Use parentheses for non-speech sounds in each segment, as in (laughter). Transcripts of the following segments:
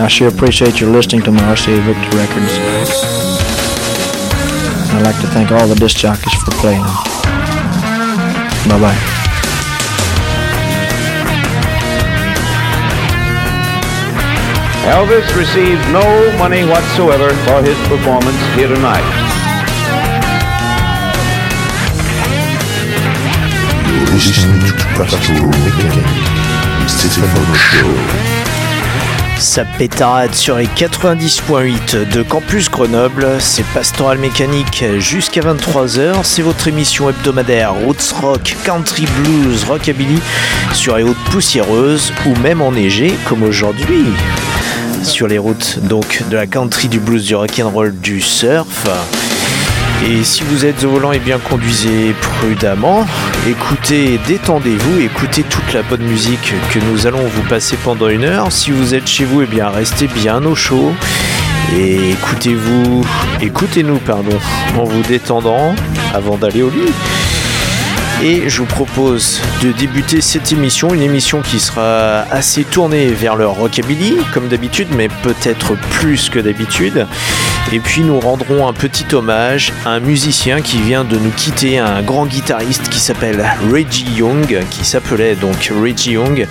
I sure appreciate your listening to my RCA Victor records. I'd like to thank all the disc jockeys for playing them. Bye bye. Elvis received no money whatsoever for his performance here tonight. You're listening to Pastoral Mechanic, Stephen Show. Ça pétarade sur les 90.8 de Campus Grenoble, c'est Pastoral Mécanique jusqu'à 23h, c'est votre émission hebdomadaire Roots Rock, Country Blues, Rockabilly sur les routes poussiéreuses ou même enneigées comme aujourd'hui. Sur les routes donc de la country, du blues, du rock'n'roll, du surf. Et si vous êtes au volant, eh bien conduisez prudemment, écoutez, détendez-vous, écoutez toute la bonne musique que nous allons vous passer pendant une heure. Si vous êtes chez vous, eh bien restez bien au chaud. Et écoutez-vous, écoutez-nous, pardon, en vous détendant avant d'aller au lit. Et je vous propose de débuter cette émission, une émission qui sera assez tournée vers le rockabilly, comme d'habitude, mais peut-être plus que d'habitude. Et puis nous rendrons un petit hommage à un musicien qui vient de nous quitter, un grand guitariste qui s'appelle Reggie Young, qui s'appelait donc Reggie Young,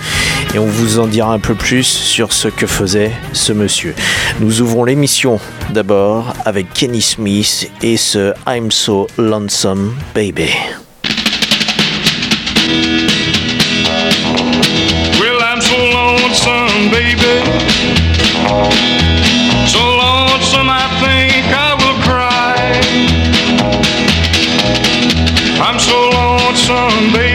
et on vous en dira un peu plus sur ce que faisait ce monsieur. Nous ouvrons l'émission d'abord avec Kenny Smith et ce I'm So Lonesome Baby. So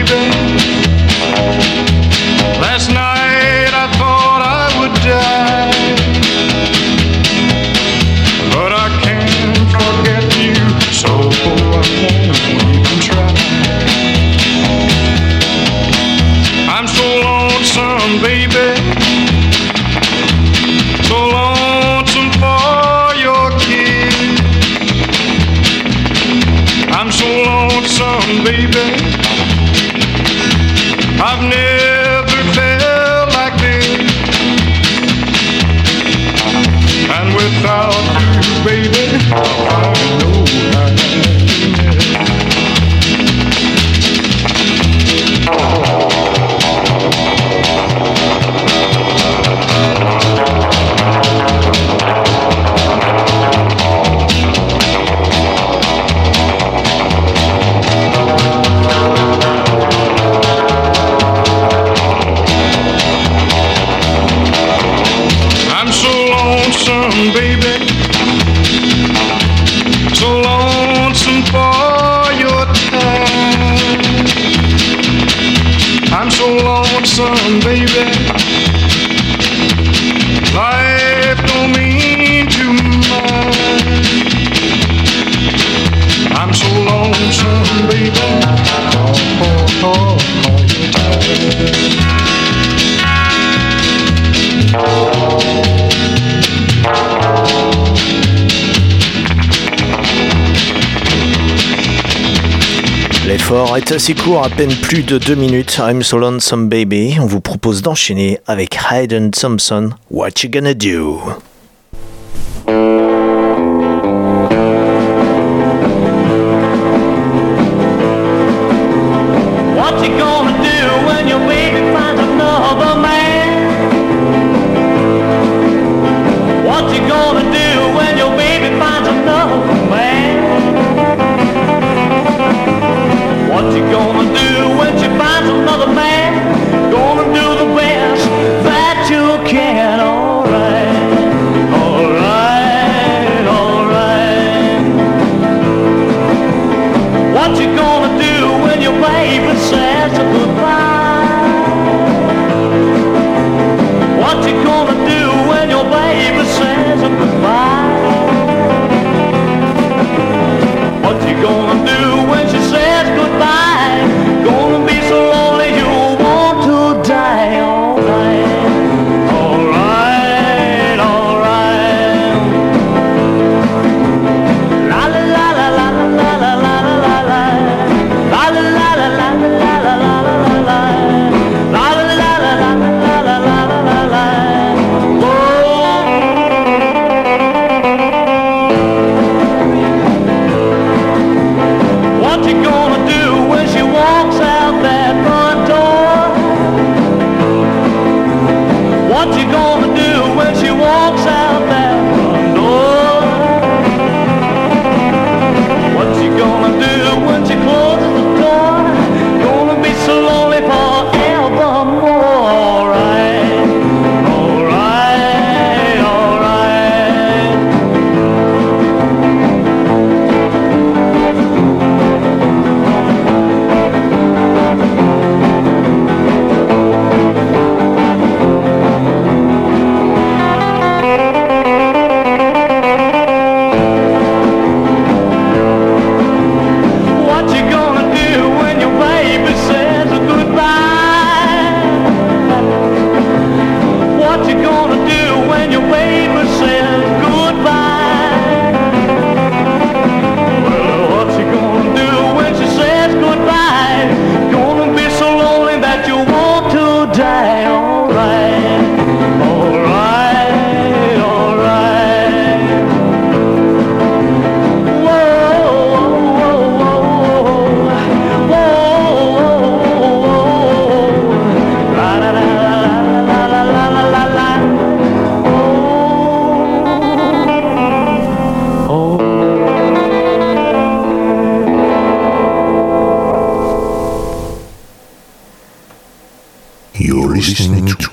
assez court, à peine plus de deux minutes. I'm so lonesome baby. On vous propose d'enchaîner avec Hayden Thompson. What you gonna do?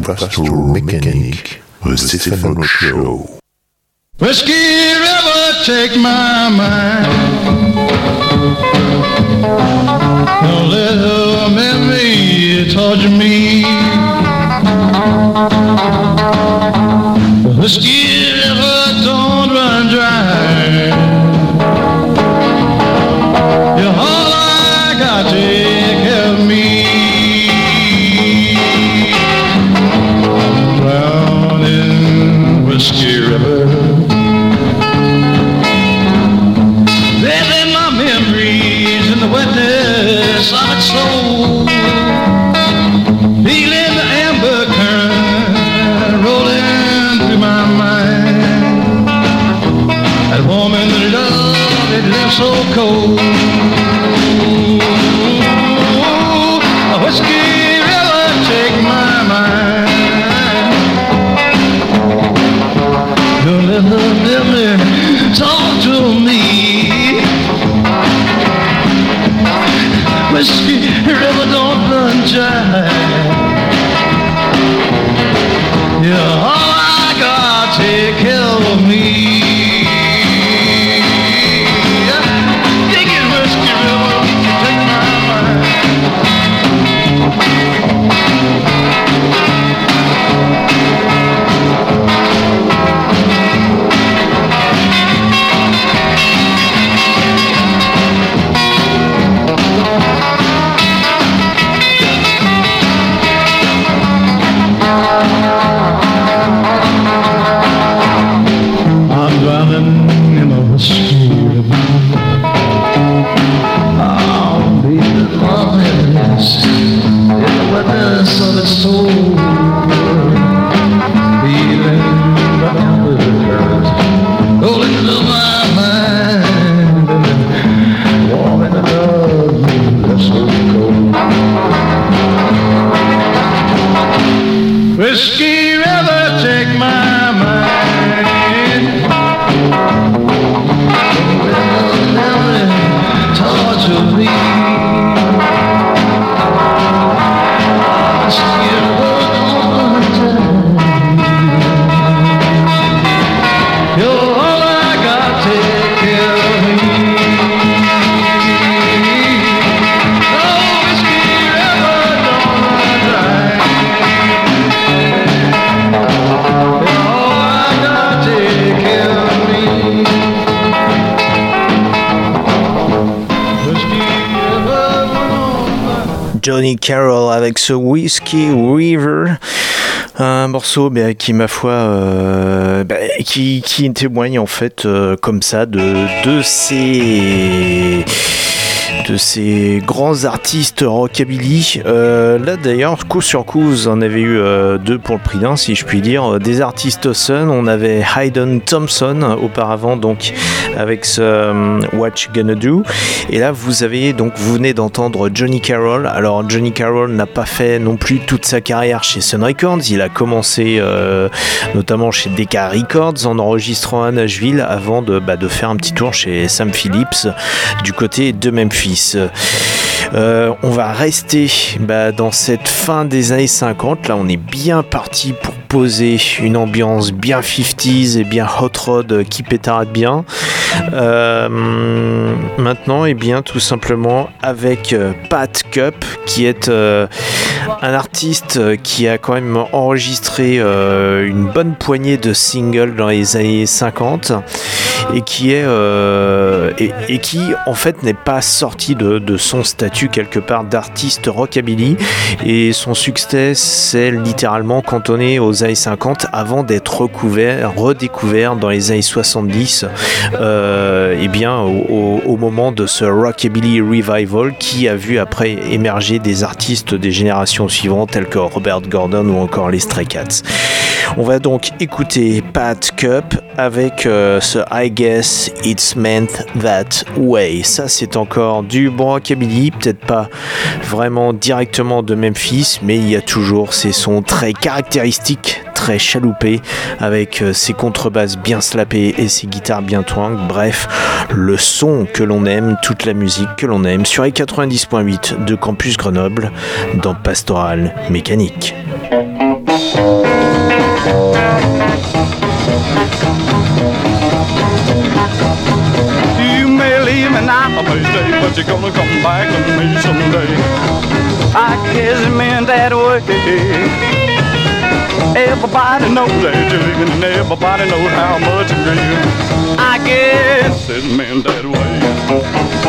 Pastoral the Stephen Show. Whiskey River, take my mind. Don't let her memory me. Whiskey Carroll avec ce Whiskey River. Un morceau bah, qui, ma foi, euh, bah, qui, qui témoigne en fait euh, comme ça de, de ces de ces grands artistes rockabilly. Euh, là d'ailleurs, coup sur coup, vous en avez eu euh, deux pour le prix d'un, si je puis dire. Des artistes Sun, on avait Hayden Thompson auparavant, donc avec ce euh, What You Gonna Do. Et là, vous avez donc vous venez d'entendre Johnny Carroll. Alors Johnny Carroll n'a pas fait non plus toute sa carrière chez Sun Records. Il a commencé euh, notamment chez Decca Records en enregistrant à Nashville avant de, bah, de faire un petit tour chez Sam Phillips du côté de Memphis. Euh, on va rester bah, dans cette fin des années 50. Là, on est bien parti pour poser une ambiance bien 50s et bien hot rod qui pétarde bien. Euh, maintenant, et eh bien, tout simplement avec euh, Pat Cup, qui est un artiste qui a quand même enregistré une bonne poignée de singles dans les années 50 et qui est euh, et, et qui en fait n'est pas sorti de, de son statut quelque part d'artiste rockabilly et son succès s'est littéralement cantonné aux années 50 avant d'être recouvert, redécouvert dans les années 70 euh, et bien au, moment de ce rockabilly revival qui a vu après émerger des artistes des générations suivantes tels que Robert Gordon ou encore les Stray Cats. On va donc écouter Pat Cup avec euh, ce I guess it's meant that way. Ça, c'est encore du rockabilly, peut-être pas vraiment directement de Memphis, mais il y a toujours ces sons très caractéristiques, très chaloupés, avec euh, ses contrebasses bien slappées et ses guitares bien twang. Bref, le son que l'on aime, toute la musique que l'on aime sur les 90.8 de Campus Grenoble dans Pastoral Mécanique. Now, but you're gonna come back to me someday. I guess it meant that way. Everybody knows that you're and everybody knows how much it's real. I guess it meant that way.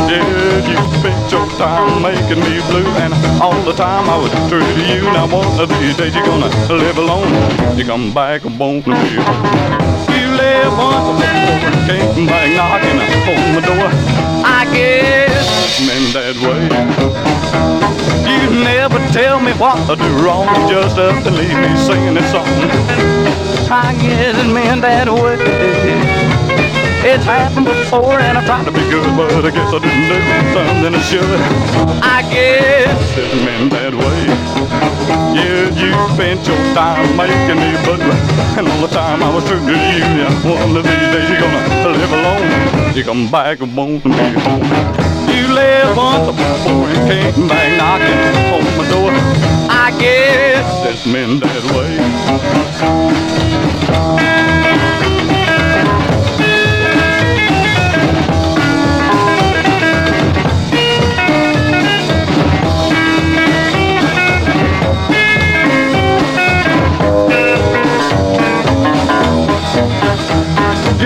Yeah, you spent your time making me blue, and all the time I was true to you. Now one of these days you're gonna live alone. You come back and won't be. You live once and came back knocking on my door. I guess meant that way. You never tell me what to do wrong, you just up to leave me singing this song. I guess it meant that way. It's happened before and I tried to be good, but I guess I didn't do something I should. I guess it meant that way. Yeah, you spent your time making me blue, and all the time I was true to you. Yeah, one of these days you're gonna live alone. You come back and won't be home. You left once before and came back knocking on my door. I guess it's meant that way.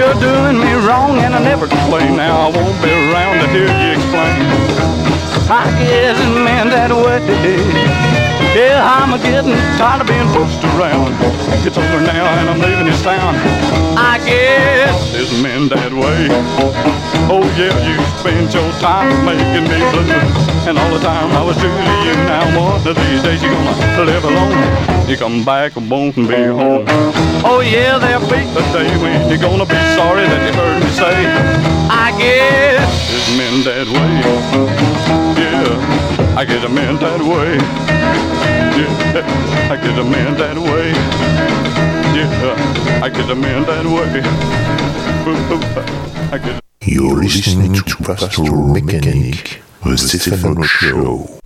You're doing me wrong and I never complain. Now I won't be around to hear you explain. I guess it meant that way. Yeah, I'm getting tired of being pushed around. It's over now and I'm leaving this town. I guess it's meant that way. Oh yeah, you spent your time making me blue. And all the time I was true to you. Now one of these days you're gonna live alone. You come back and won't be home. Oh yeah, there'll be a day when you're gonna be sorry that you heard me say. I guess it's meant that way. Yeah, I get a meant that way. Yeah, I get a man that way. Yeah, I get a man that way. I get You're listening to Pastoral Mechanic, the Stefano Show.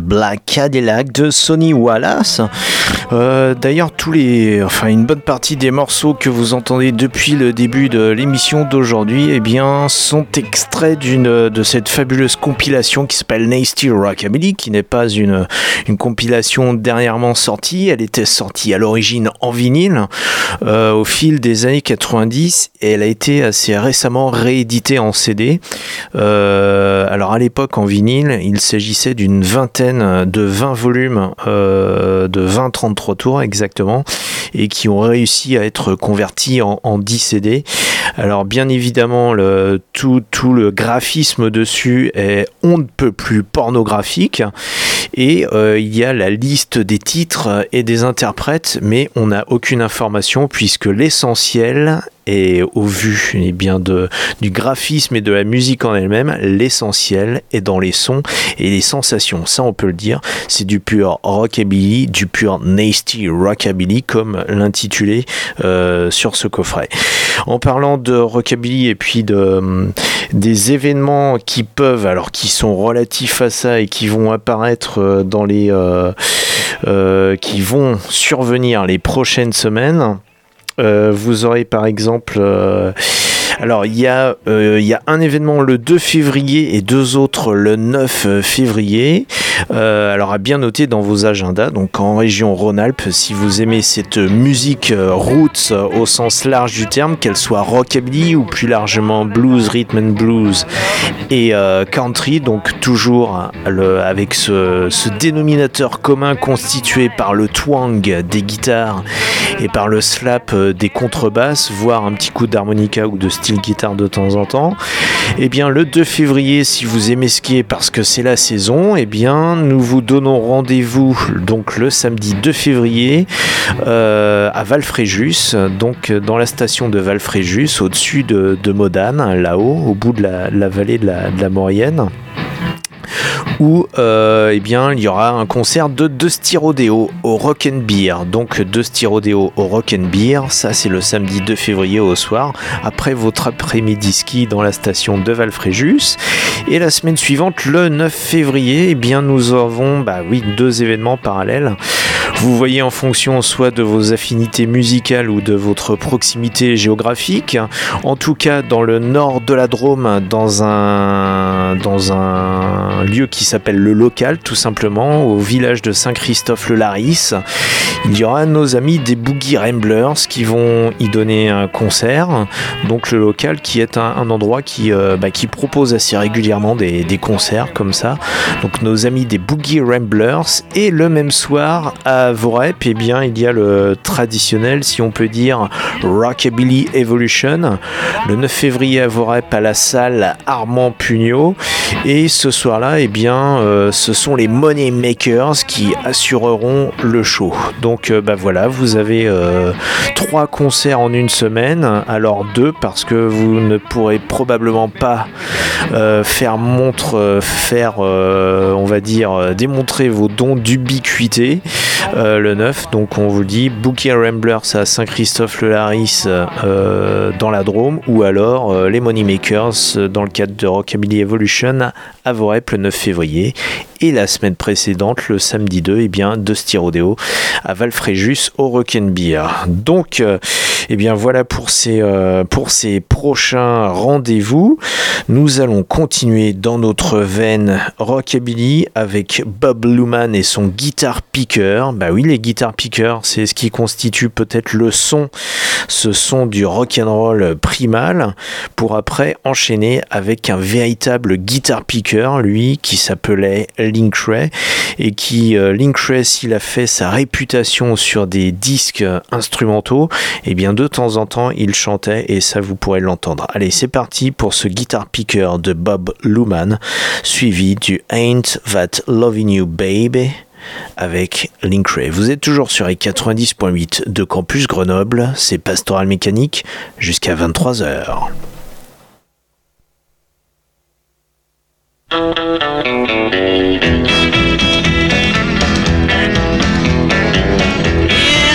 Black Cadillac de Sonny Wallace. Euh, d'ailleurs, tous les, enfin une bonne partie des morceaux que vous entendez depuis le début de l'émission d'aujourd'hui, eh bien, sont extraits d'une de cette fabuleuse compilation qui s'appelle Nasty Rockabilly, qui n'est pas une une compilation dernièrement sortie. Elle était sortie à l'origine en vinyle euh, au fil des années 90 et elle a été assez récemment rééditée en CD. Euh, alors à l'époque en vinyle, il s'agissait d'une vingtaine de 20 volumes euh, de 20-33 tours exactement et qui ont réussi à être convertis en, en 10 CD. Alors bien évidemment, le, tout, tout le graphisme dessus est on ne peut plus pornographique et euh, il y a la liste des titres et des interprètes, mais on n'a aucune information puisque l'essentiel et au vu eh bien du graphisme et de la musique en elle-même, l'essentiel est dans les sons et les sensations. Ça, on peut le dire. C'est du pur rockabilly, du pur nasty rockabilly, comme l'intitulé euh, sur ce coffret. En parlant de rockabilly et puis de, euh, des événements qui peuvent, alors qui sont relatifs à ça et qui vont apparaître euh, dans les. Euh, qui vont survenir les prochaines semaines. Euh, vous aurez par exemple. Euh, alors, il y, a, euh, il y a un événement le 2 février et deux autres le 9 février. Euh, alors, à bien noter dans vos agendas, donc en région Rhône-Alpes, si vous aimez cette musique euh, roots euh, au sens large du terme, qu'elle soit rockabilly ou plus largement blues, rhythm and blues et euh, country, donc toujours avec ce, ce dénominateur commun constitué par le twang des guitares et par le slap euh, des contrebasses, voire un petit coup d'harmonica ou de style guitare de temps en temps. Et bien le 2 février, si vous aimez skier parce que c'est la saison, et bien nous vous donnons rendez-vous donc le samedi 2 février euh, à Valfréjus, donc dans la station de Valfréjus, au-dessus de, Modane, là-haut, au bout de la, la vallée de la, de la Maurienne où euh, eh bien, il y aura un concert de De Styrodeo au Rock and Beer. Donc De Styrodeo au Rock and Beer, ça c'est le samedi 2 février au soir, après votre après-midi ski dans la station de Valfréjus. Et la semaine suivante, le 9 février, eh bien, nous avons bah, oui, deux événements parallèles. Vous voyez en fonction soit de vos affinités musicales ou de votre proximité géographique. En tout cas, dans le nord de la Drôme, dans un, dans un lieu qui s'appelle le local, tout simplement, au village de Saint-Christophe-le-Laris, il y aura nos amis des Boogie Ramblers qui vont y donner un concert. Donc le local qui est un, un endroit qui, euh, bah, qui propose assez régulièrement des, concerts comme ça. Donc nos amis des Boogie Ramblers. Et le même soir à Vorep, eh bien, il y a le traditionnel, si on peut dire, Rockabilly Evolution. Le 9 février à Vorep à la salle Armand Pugnot. Et ce soir-là, eh bien, euh, ce sont les Money Makers qui assureront le show. Donc euh, bah voilà, vous avez euh, trois concerts en une semaine, alors deux parce que vous ne pourrez probablement pas faire montre, faire, on va dire, démontrer vos dons d'ubiquité le 9. Donc on vous dit Bookie Ramblers à Saint-Christophe-le-Laris dans la Drôme ou alors les Moneymakers euh, dans le cadre de Rockabilly Evolution à le 9 février. Et la semaine précédente, le samedi 2, eh bien, de Styrodéo à Valfréjus au Rock'n'Beer. Donc, euh, eh bien, voilà pour ces, euh, pour ces prochains rendez-vous. Nous allons continuer dans notre veine rockabilly avec Bob Luman et son guitar picker. Bah oui, les guitar pickers, c'est ce qui constitue peut-être le son, ce son du rock'n'roll primal, pour après enchaîner avec un véritable guitar picker, lui, qui s'appelait Link Ray, et qui, euh, Link Ray, s'il a fait sa réputation sur des disques instrumentaux, et bien de temps en temps, il chantait, et ça, vous pourrez l'entendre. Allez, c'est parti pour ce guitar picker de Bob Luman, suivi du Ain't That Loving You Baby avec Link Ray. Vous êtes toujours sur les 90.8 de Campus Grenoble, c'est Pastoral Mécanique jusqu'à 23h. Yeah,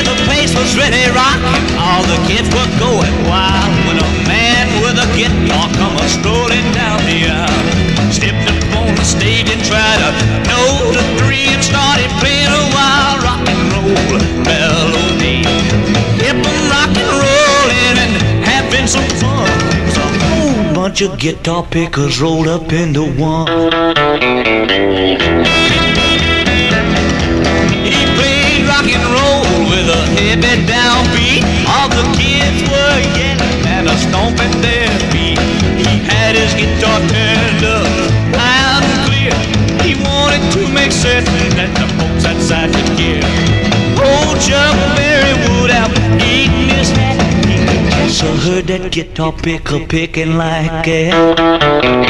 the place was really rock. All the kids were going wild when a man with a guitar come a strolling down aisle. Bunch of guitar pickers rolled up into one. He played rock and roll with a heavy downbeat. All the kids were yelling and a stomping so heard that guitar picker picking like that.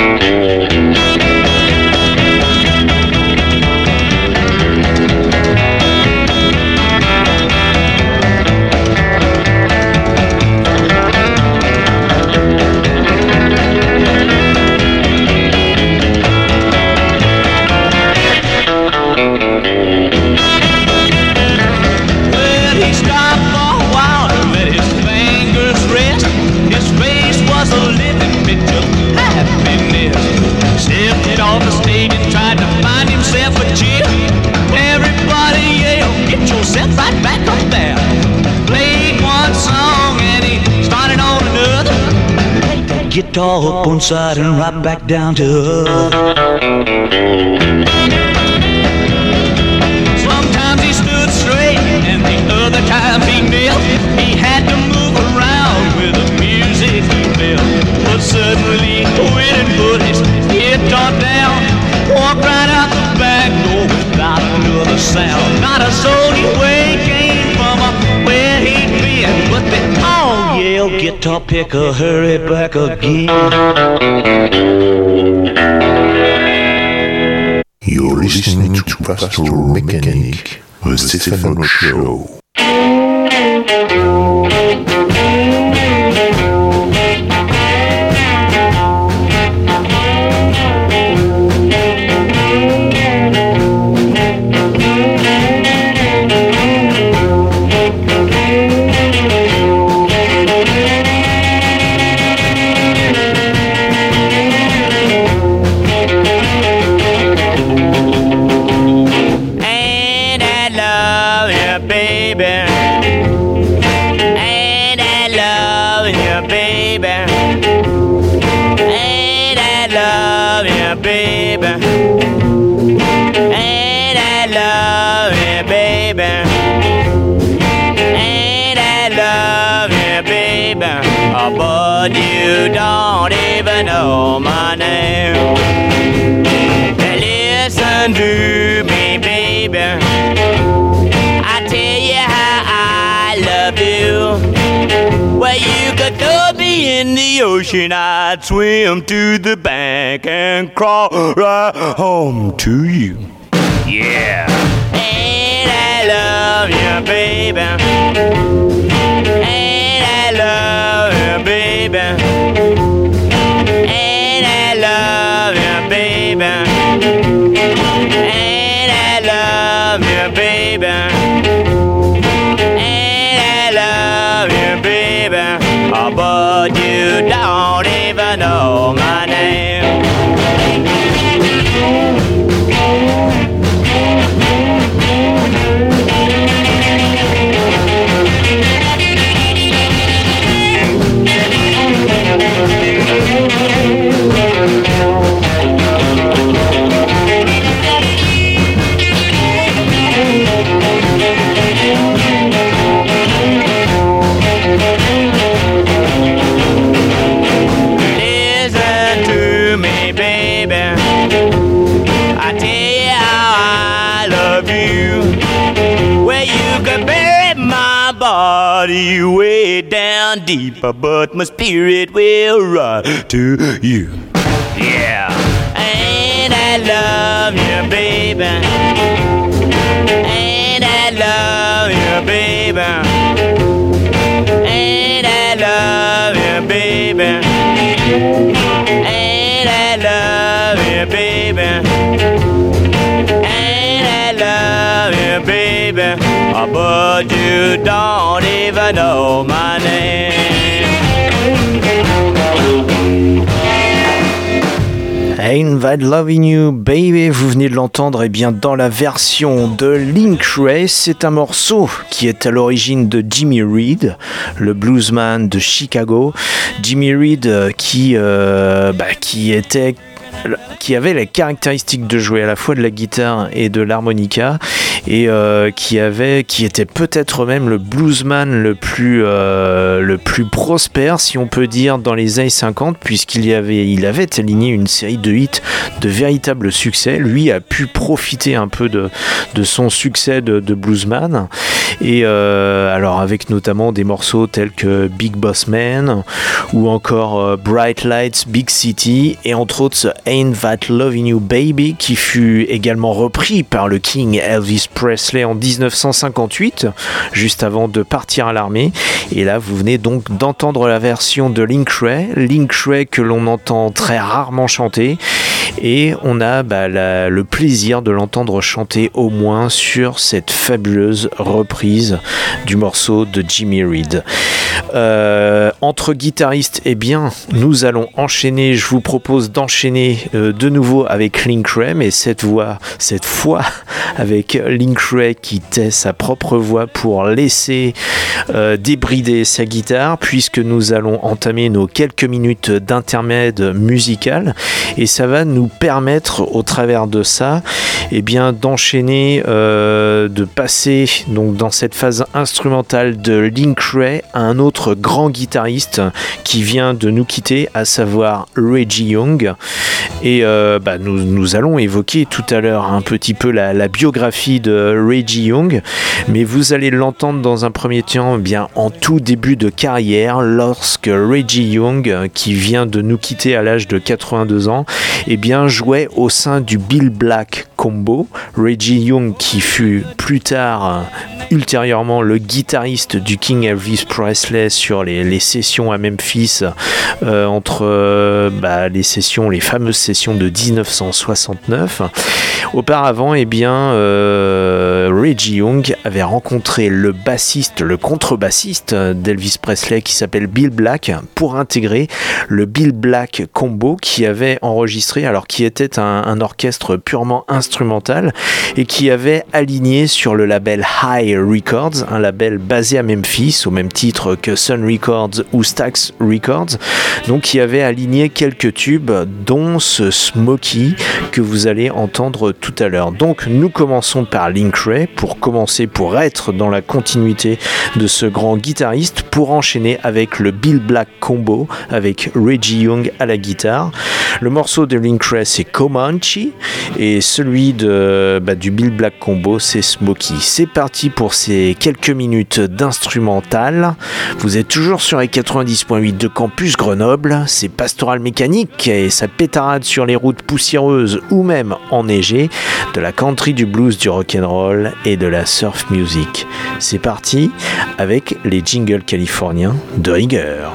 Guitar up one side and right back down to earth. Yelled, guitar picker, hurry back again. You're listening to Pastoral Mechanic, the Stefano Show. The ocean, I'd swim to the bank and crawl right home to you. Yeah. And I love you, baby. And I love you, baby. And I love deeper, but my spirit will run to you. Yeah. And I love you, baby. And I love you, baby. And I love you, baby. And I love you, baby. And I love you, baby. Oh, but you don't even know my name. Ain't That Loving You Baby, vous venez de l'entendre et eh bien dans la version de Link Ray, c'est un morceau qui est à l'origine de Jimmy Reed, le bluesman de Chicago. Jimmy Reed euh, euh, bah, qui était qui avait la caractéristique de jouer à la fois de la guitare et de l'harmonica et euh, qui avait qui était peut-être même le bluesman le plus euh, le plus prospère si on peut dire dans les années 50 puisqu'il y avait il avait aligné une série de hits de véritables succès. Lui a pu profiter un peu de, de son succès de, bluesman. Et euh, alors avec notamment des morceaux tels que Big Boss Man ou encore Bright Lights Big City et entre autres Ain't That Loving You Baby, qui fut également repris par le King Elvis Presley en 1958, juste avant de partir à l'armée. Et là, vous venez donc d'entendre la version de Link Ray, Link Ray que l'on entend très rarement chanter. Et on a bah, le plaisir de l'entendre chanter au moins sur cette fabuleuse reprise du morceau de Jimmy Reed. Euh, entre guitaristes, eh bien, nous allons enchaîner. Je vous propose d'enchaîner euh, de nouveau avec Link Ray, mais cette voix, cette fois (laughs) avec Link Ray qui tait sa propre voix pour laisser euh, débrider sa guitare, puisque nous allons entamer nos quelques minutes d'intermède musical, permettre, au travers de ça, eh bien, d'enchaîner, de passer donc dans cette phase instrumentale de Link Ray à un autre grand guitariste qui vient de nous quitter, à savoir Reggie Young. Et euh, bah, nous, allons évoquer tout à l'heure un petit peu la, biographie de Reggie Young, mais vous allez l'entendre dans un premier temps eh bien en tout début de carrière, lorsque Reggie Young, qui vient de nous quitter à l'âge de 82 ans, eh bien jouait au sein du Bill Black Combo. Reggie Young, qui fut plus tard ultérieurement le guitariste du King Elvis Presley sur les, sessions à Memphis euh, entre euh, bah, les sessions, les fameuses sessions de 1969. Auparavant, eh bien, euh, Reggie Young avait rencontré le bassiste, le contrebassiste d'Elvis Presley qui s'appelle Bill Black pour intégrer le Bill Black Combo qui avait enregistré, alors qui était un orchestre purement instrumental et qui avait aligné sur le label High Records, un label basé à Memphis, au même titre que Sun Records ou Stax Records, donc qui avait aligné quelques tubes, dont ce Smokey que vous allez entendre tout à l'heure. Donc nous commençons par Link Ray pour commencer, pour être dans la continuité de ce grand guitariste, pour enchaîner avec le Bill Black combo avec Reggie Young à la guitare. Le morceau de Link Ray c'est Comanche et celui de, bah, du Bill Black combo c'est Smokey. C'est parti pour ces quelques minutes d'instrumental. Vous êtes toujours sur les 90.8 de Campus Grenoble. C'est Pastoral Mécanique et sa pétarade sur les routes poussiéreuses ou même enneigées de la country, du blues, du rock'n'roll et de la surf music. C'est parti avec les jingles californiens de rigueur.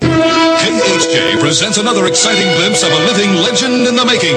KHJ presents another exciting glimpse of a living legend in the making.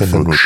The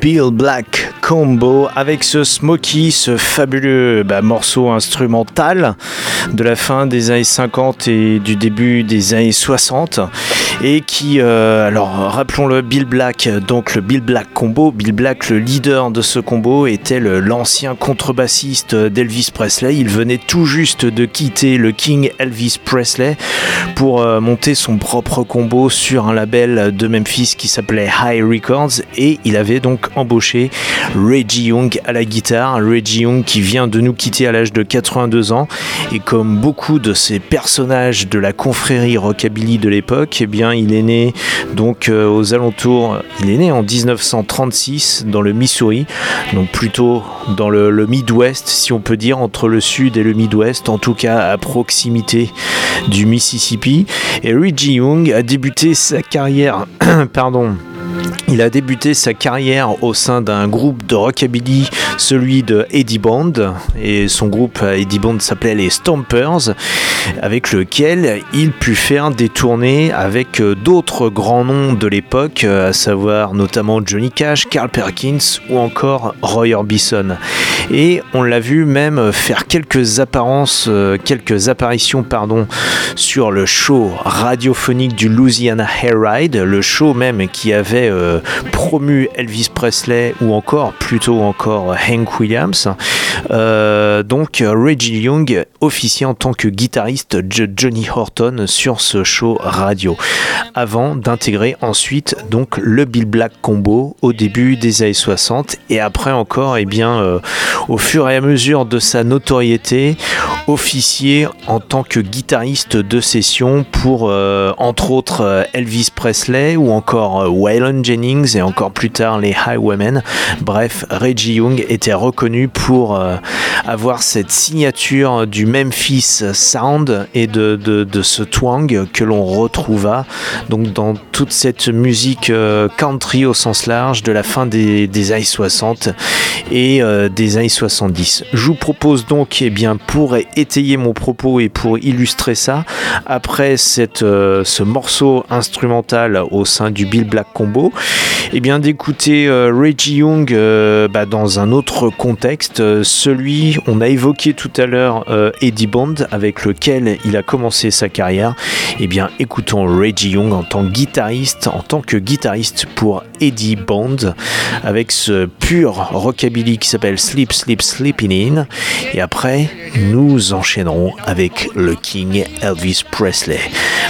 Bill Black Combo avec ce Smokey, ce fabuleux bah, morceau instrumental de la fin des années 50 et du début des années 60 et qui, euh, alors rappelons-le, Bill Black, donc le Bill Black Combo, Bill Black, le leader de ce combo, était l'ancien contrebassiste d'Elvis Presley. Il venait tout juste de quitter le King Elvis Presley pour euh, monter son propre combo sur un label de Memphis qui s'appelait High Records et il avait donc embauché Reggie Young à la guitare. Reggie Young qui vient de nous quitter à l'âge de 82 ans et comme beaucoup de ces personnages de la confrérie rockabilly de l'époque, eh bien il est né donc euh, aux alentours, il est né en 1936 dans le Missouri, donc plutôt dans le, Midwest si on peut dire entre le sud et le Midwest, en tout cas à proximité du Mississippi. Et Reggie Young a débuté sa carrière, (clears throat) pardon il a débuté sa carrière au sein d'un groupe de rockabilly, celui de Eddie Bond, et son groupe Eddie Bond s'appelait les Stompers, avec lequel il put faire des tournées avec d'autres grands noms de l'époque, à savoir notamment Johnny Cash, Carl Perkins ou encore Roy Orbison. Et on l'a vu même faire quelques apparences, quelques apparitions pardon, sur le show radiophonique du Louisiana Hair Ride, le show même qui avait euh, promu Elvis Presley ou encore, plutôt encore Hank Williams. Euh, donc Reggie Young officiait en tant que guitariste Johnny Horton sur ce show radio, avant d'intégrer ensuite donc le Bill Black Combo au début des années 60 et après encore, et eh bien, euh, au fur et à mesure de sa notoriété, officier en tant que guitariste de session pour entre autres Elvis Presley ou encore Waylon Jennings et encore plus tard les Highwaymen. Bref, Reggie Young était reconnu pour euh, avoir cette signature du Memphis Sound et de, de, ce twang que l'on retrouva donc dans toute cette musique euh, country au sens large de la fin des, des années 60 et euh, des années 70. Je vous propose donc, eh bien, pour étayer mon propos et pour illustrer ça, après cette, ce morceau instrumental au sein du Bill Black Combo, eh bien d'écouter euh, Reggie Young euh, bah, dans un autre contexte, euh, celui. On a évoqué tout à l'heure euh, Eddie Bond avec lequel il a commencé sa carrière. Eh bien, écoutons Reggie Young en tant que guitariste, en tant que guitariste pour Eddie Bond, avec ce pur rockabilly qui s'appelle Sleep, Sleep, Sleeping In. Et après, nous enchaînerons avec le King Elvis Presley.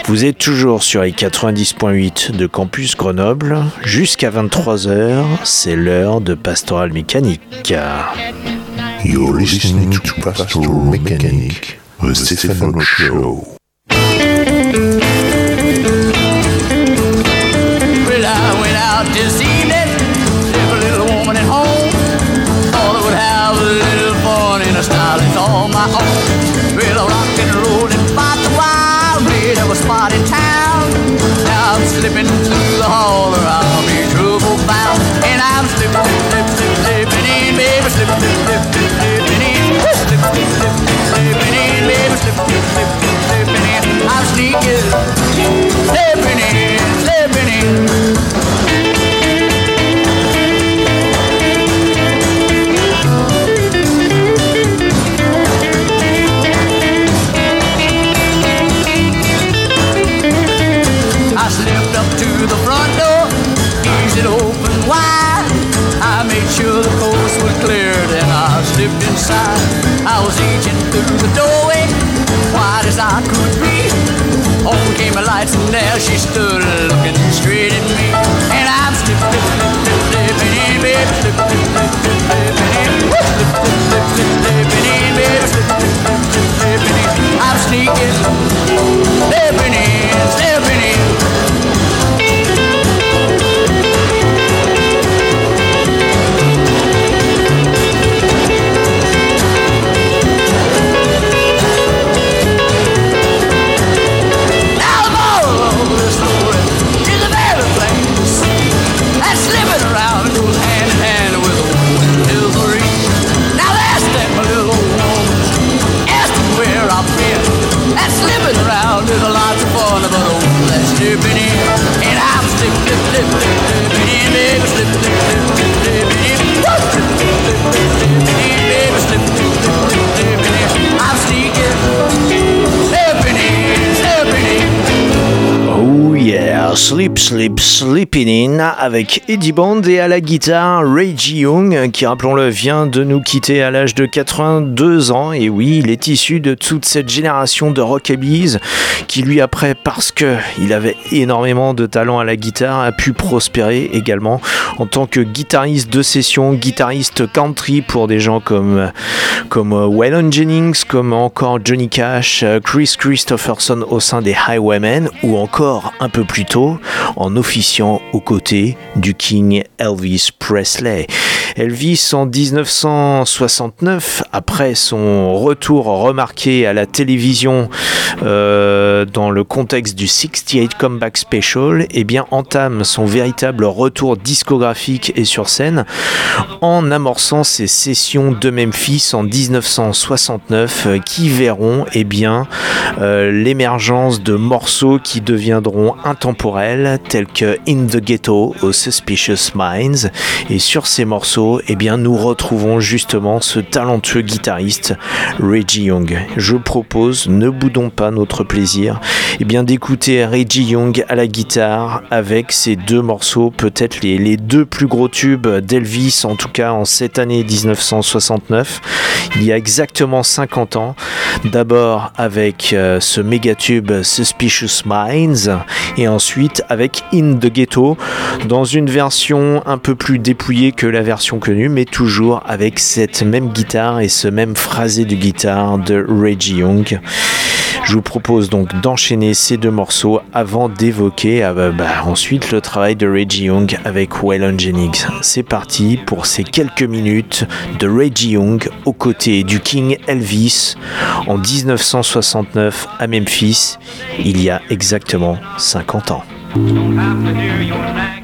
Vous êtes toujours sur les 90.8 de Campus Grenoble. Jusqu'à 23h, c'est l'heure de Pastoral Mécanique. You're listening to Pastoral Mechanic, the Stefano Show. Out this evening, left a little woman at home. Thought I would have a little fun in a style that's all my own. Sleep Sleep Sleeping In avec Eddie Bond et à la guitare Reggie Young qui rappelons-le vient de nous quitter à l'âge de 82 ans. Et oui il est issu de toute cette génération de rockabilly qui lui après parce que il avait énormément de talent à la guitare a pu prospérer également en tant que guitariste de session, guitariste country pour des gens comme comme euh, Waylon Jennings, comme encore Johnny Cash, euh, Chris Christopherson au sein des Highwaymen ou encore un peu plus tôt en officiant aux côtés du King Elvis Presley. Elvis en 1969, après son retour remarqué à la télévision euh, dans le contexte du 68 Comeback Special, eh entame son véritable retour discographique et sur scène en amorçant ses sessions de Memphis en 1969 euh, qui verront eh bien euh, l'émergence de morceaux qui deviendront intemporels tels que In the Ghetto aux Suspicious Minds et sur ces morceaux eh bien nous retrouvons justement ce talentueux guitariste Reggie Young. Je propose, ne boudons pas notre plaisir, eh bien d'écouter Reggie Young à la guitare avec ces deux morceaux, peut-être les, les deux plus gros tubes d'Elvis, en tout cas en cette année 1969, il y a exactement 50 ans. D'abord avec euh, ce méga tube Suspicious Minds et ensuite avec In the Ghetto dans une version un peu plus dépouillée que la version connue, mais toujours avec cette même guitare et ce même phrasé de guitare de Reggie Young. Je vous propose donc d'enchaîner ces deux morceaux avant d'évoquer euh, bah, ensuite le travail de Reggie Young avec Waylon Jennings. C'est parti pour ces quelques minutes de Reggie Young aux côtés du King Elvis en 1969 à Memphis, il y a exactement 50 ans. Don't have to hear your name.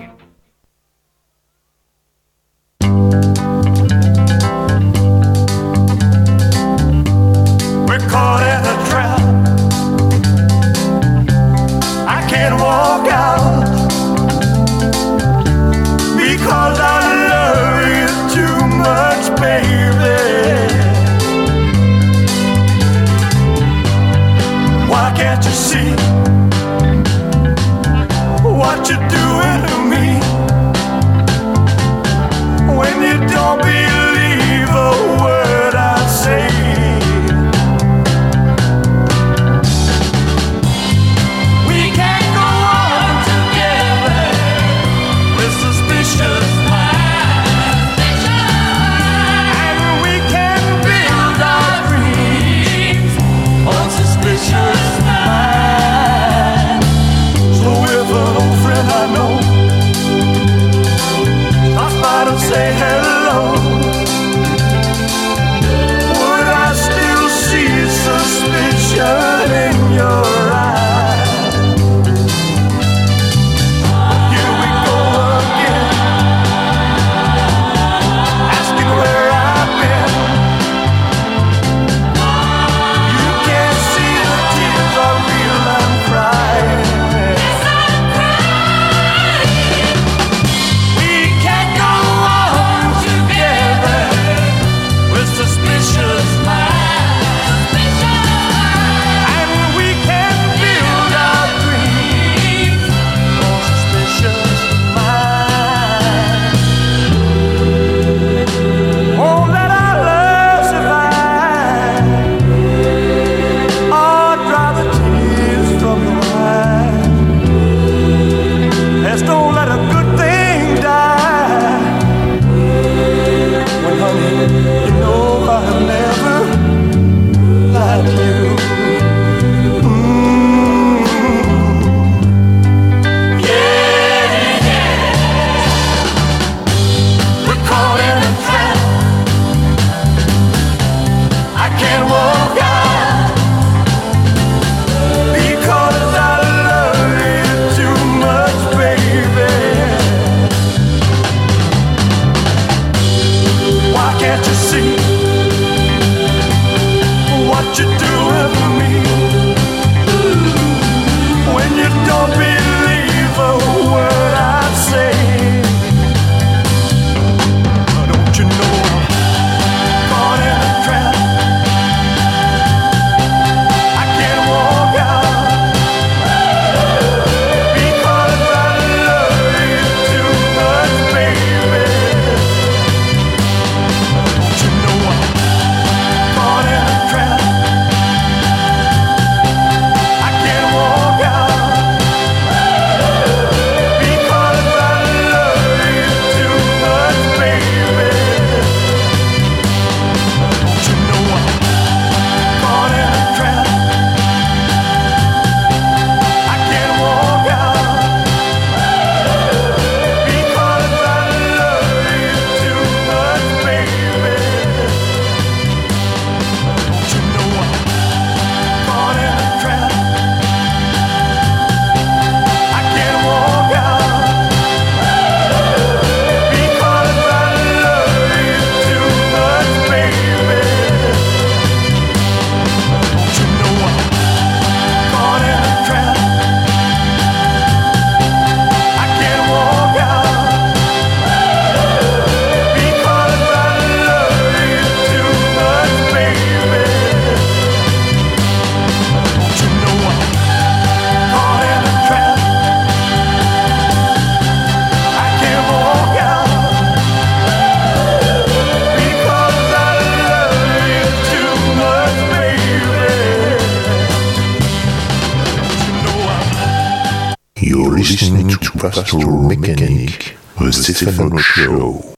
Fastromechanique, The Stéphano Show.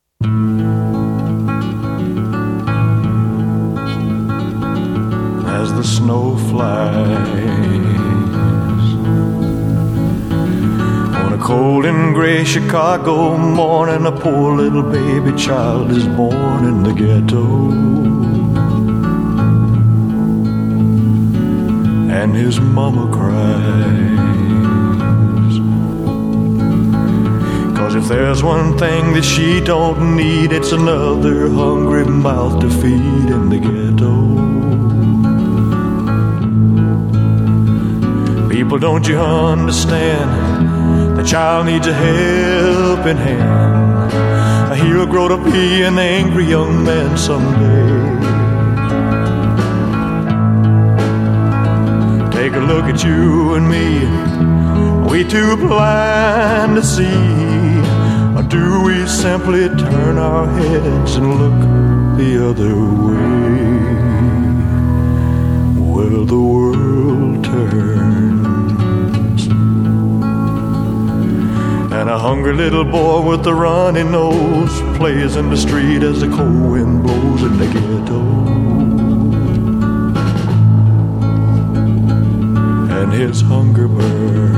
As the snow flies on a cold and gray Chicago morning, a poor little baby child is born in the ghetto. and his mama cries. if there's one thing that she don't need, it's another hungry mouth to feed in the ghetto. People, don't you understand? The child needs a helping hand. He'll grow to be an angry young man someday. Take a look at you and me. We too blind to see do we simply turn our heads and look the other way? Well, the world turns. And a hungry little boy with a runny nose plays in the street as the cold wind blows in the ghetto. and his hunger burns.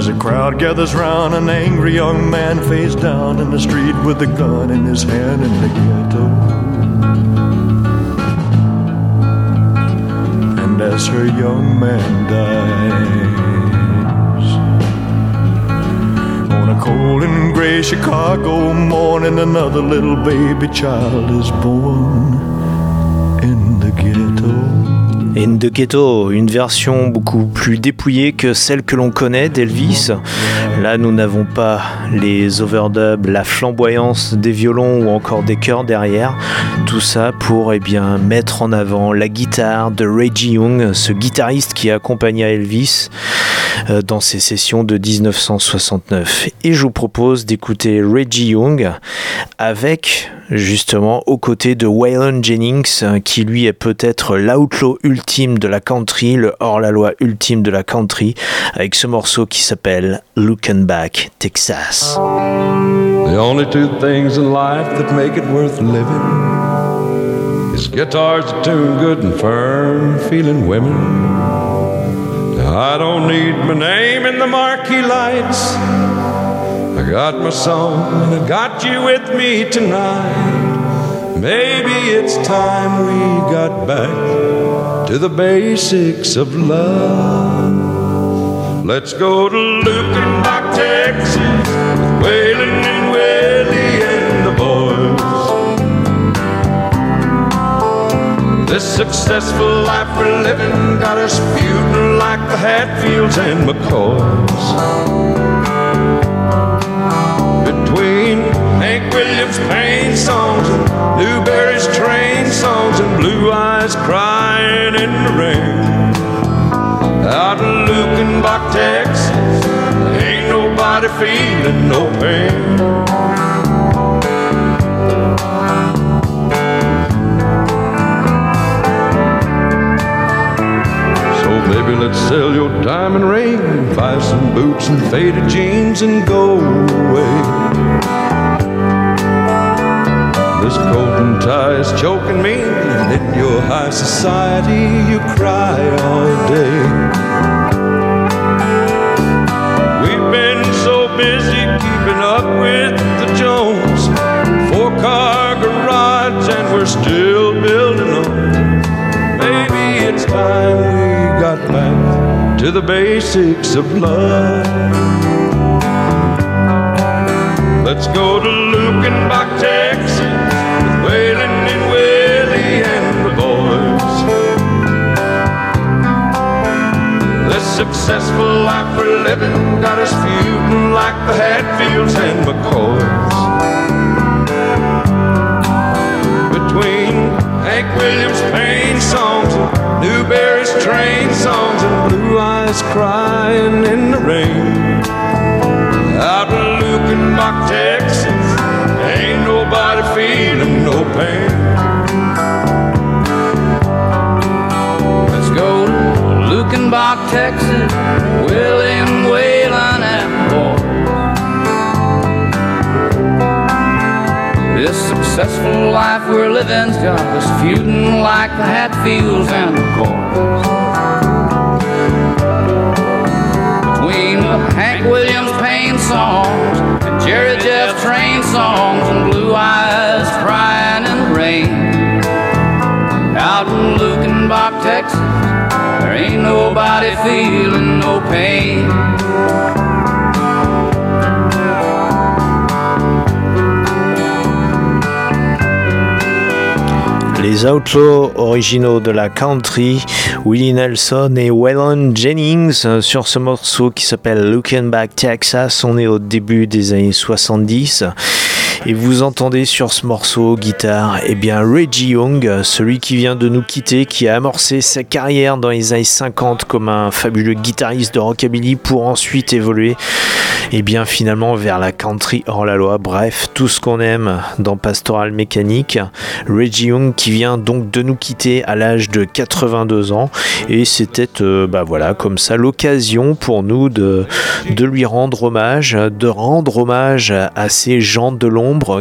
As a crowd gathers round, an angry young man face down in the street with a gun in his hand in the ghetto. And as her young man dies, on a cold and gray Chicago morning, another little baby child is born. In the Ghetto, une version beaucoup plus dépouillée que celle que l'on connaît d'Elvis. Là, nous n'avons pas les overdubs, la flamboyance des violons ou encore des chœurs derrière. Tout ça pour eh bien, mettre en avant la guitare de Reggie Young, ce guitariste qui accompagna Elvis dans ses sessions de 1969. Et je vous propose d'écouter Reggie Young avec justement aux côtés de Waylon Jennings qui lui est peut-être l'outlaw ultime de la country, le hors-la-loi ultime de la country avec ce morceau qui s'appelle Looking Back Texas. The only two things in life that make it worth living is guitars good and firm, feeling women. I don't need my name in the marquee lights. I got my song and I got you with me tonight. Maybe it's time we got back to the basics of love. Let's go to Lukenbach, Texas, with Waylon and Willie This successful life we're living got us feuding like the Hatfields and McCoys. Between Hank Williams pain songs and Newberry's train songs and blue eyes crying in the rain. Out in Lukenbach, Texas, ain't nobody feeling no pain. Baby, let's sell your diamond ring, buy some boots and faded jeans and go away. This coat and tie is choking me, and in your high society you cry all day. We've been so busy keeping up with the Jones, four car garage, and we're still building on. Maybe it's time to the basics of love. Let's go to Lukenbach, Texas. with Waylon and Willie and the boys. The successful life we're living got us feuding like the Hatfields and McCoys. Between Hank Williams' pain songs Newberry's train songs and Blue Eyes crying successful life we're living's got us feuding like the Hatfields and the Coys. Between the Hank Williams pain songs and Jerry Jeff train songs and Blue Eyes crying in the rain. Out in Texas, there ain't nobody feeling no pain. Les Outlaws originaux de la country, Willie Nelson et Waylon Jennings euh, sur ce morceau qui s'appelle Looking Back Texas. On est au début des années 70. Et vous entendez sur ce morceau guitare, eh bien Reggie Young, celui qui vient de nous quitter, qui a amorcé sa carrière dans les années 50 comme un fabuleux guitariste de rockabilly pour ensuite évoluer, eh bien finalement vers la country hors la loi. Bref, tout ce qu'on aime dans Pastoral Mécanique. Reggie Young qui vient donc de nous quitter à l'âge de 82 ans et c'était euh, bah voilà comme ça l'occasion pour nous de, de lui rendre hommage, de rendre hommage à ces gens de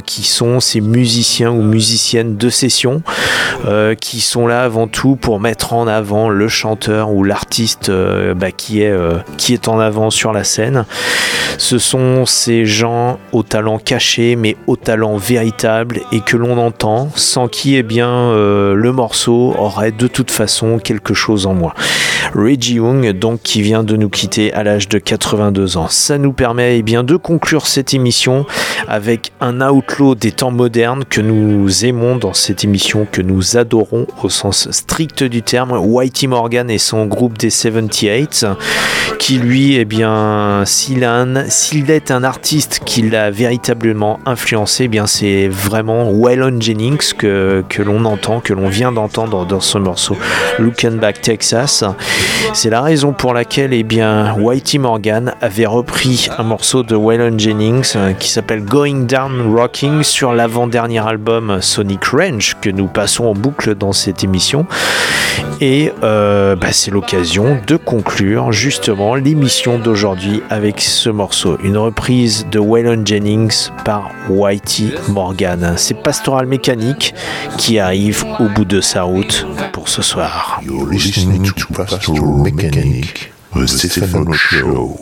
qui sont ces musiciens ou musiciennes de session euh, qui sont là avant tout pour mettre en avant le chanteur ou l'artiste euh, bah, qui, est, euh, qui est en avant sur la scène. Ce sont ces gens au talent caché mais au talent véritable et que l'on entend sans qui eh bien le morceau aurait de toute façon quelque chose en moi. Reggie Young donc qui vient de nous quitter à l'âge de 82 ans. Ça nous permet eh bien de conclure cette émission avec un outlaw des temps modernes que nous aimons dans cette émission, que nous adorons au sens strict du terme, Whitey Morgan et son groupe des 78, qui lui, eh bien, s'il est un artiste qui l'a véritablement influencé, eh bien c'est vraiment Waylon Jennings que, que l'on entend, que l'on vient d'entendre dans ce morceau Looking Back Texas. C'est la raison pour laquelle eh bien, Whitey Morgan avait repris un morceau de Waylon Jennings euh, qui s'appelle Going Down Rocking sur l'avant-dernier album Sonic Range que nous passons en boucle dans cette émission. Et euh, bah, c'est l'occasion de conclure justement l'émission d'aujourd'hui avec ce morceau, une reprise de Waylon Jennings par Whitey Morgan. C'est Pastoral Mécanique qui arrive au bout de sa route pour ce soir. Pastoral Show.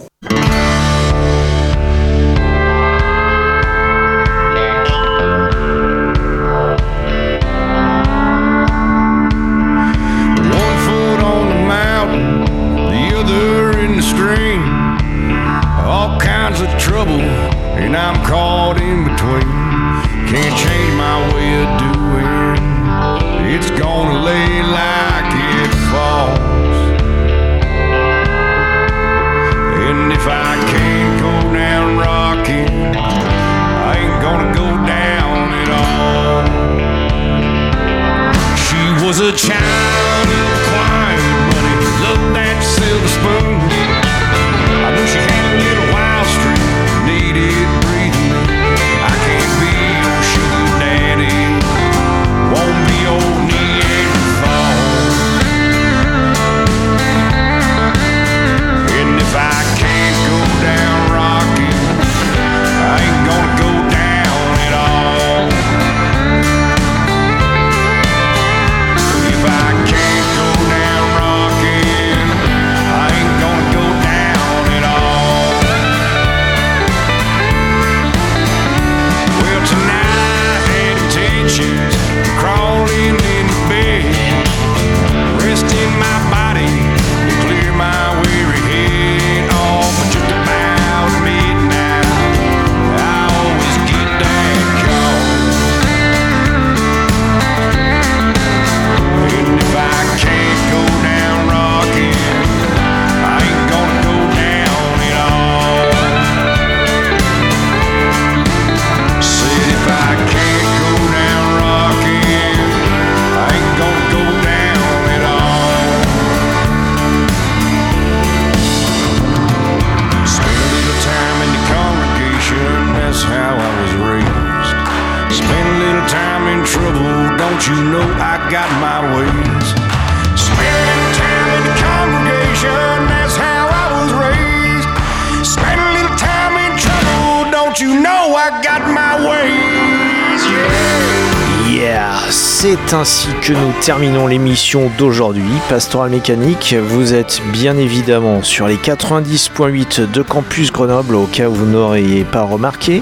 Nous terminons l'émission d'aujourd'hui. Pastoral Mécanique, vous êtes bien évidemment sur les 90.8 de Campus Grenoble, au cas où vous n'auriez pas remarqué.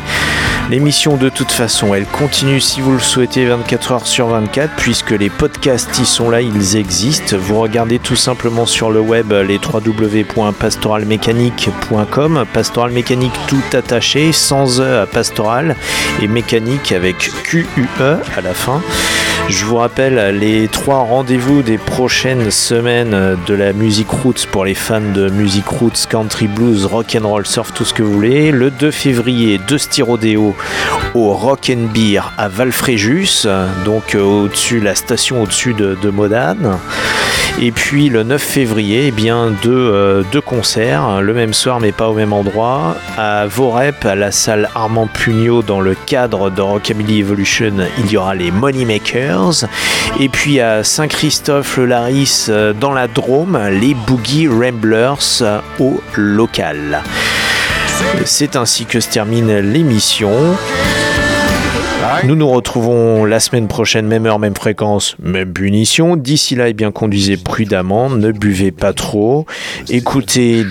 L'émission de toute façon, elle continue si vous le souhaitez 24 heures sur 24 puisque les podcasts y sont là, ils existent. Vous regardez tout simplement sur le web les www.pastoralmécanique.com, pastoral mécanique tout attaché, sans E à pastoral et mécanique avec QUE à la fin. Je vous rappelle les trois rendez-vous des prochaines semaines de la musique roots pour les fans de musique roots, country blues, rock and roll, surf, tout ce que vous voulez. Le 2 février, deux styrodéo au Rock and Beer à Valfréjus, donc euh, au-dessus, la station au-dessus de, de Modane. Et puis le 9 février, eh bien deux, euh, deux concerts, le même soir mais pas au même endroit, à Vorep, à la salle Armand Pugnot dans le cadre de Rockabilly Evolution, il y aura les Moneymakers. Et puis à Saint-Christophe-le-Laris euh, dans la Drôme, les Boogie Ramblers euh, au local. C'est ainsi que se termine l'émission. Nous nous retrouvons la semaine prochaine, même heure, même fréquence, même punition. D'ici là, eh bien, conduisez prudemment, ne buvez pas trop, écoutez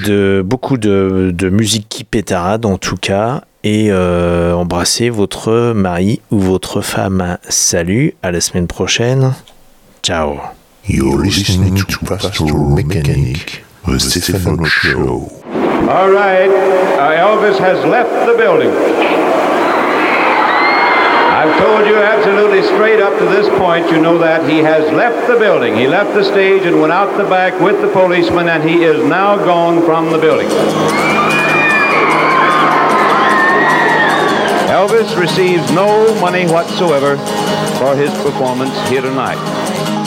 beaucoup de, de musique qui pétarade en tout cas, et euh, embrassez votre mari ou votre femme. Salut, à la semaine prochaine. Ciao. You're listening to Pastoral Mechanic, the Stefano Show. All right, uh, Elvis has left the building. I've told you absolutely straight up to this point, you know that he has left the building. He left the stage and went out the back with the policeman, and he is now gone from the building. Elvis receives no money whatsoever for his performance here tonight.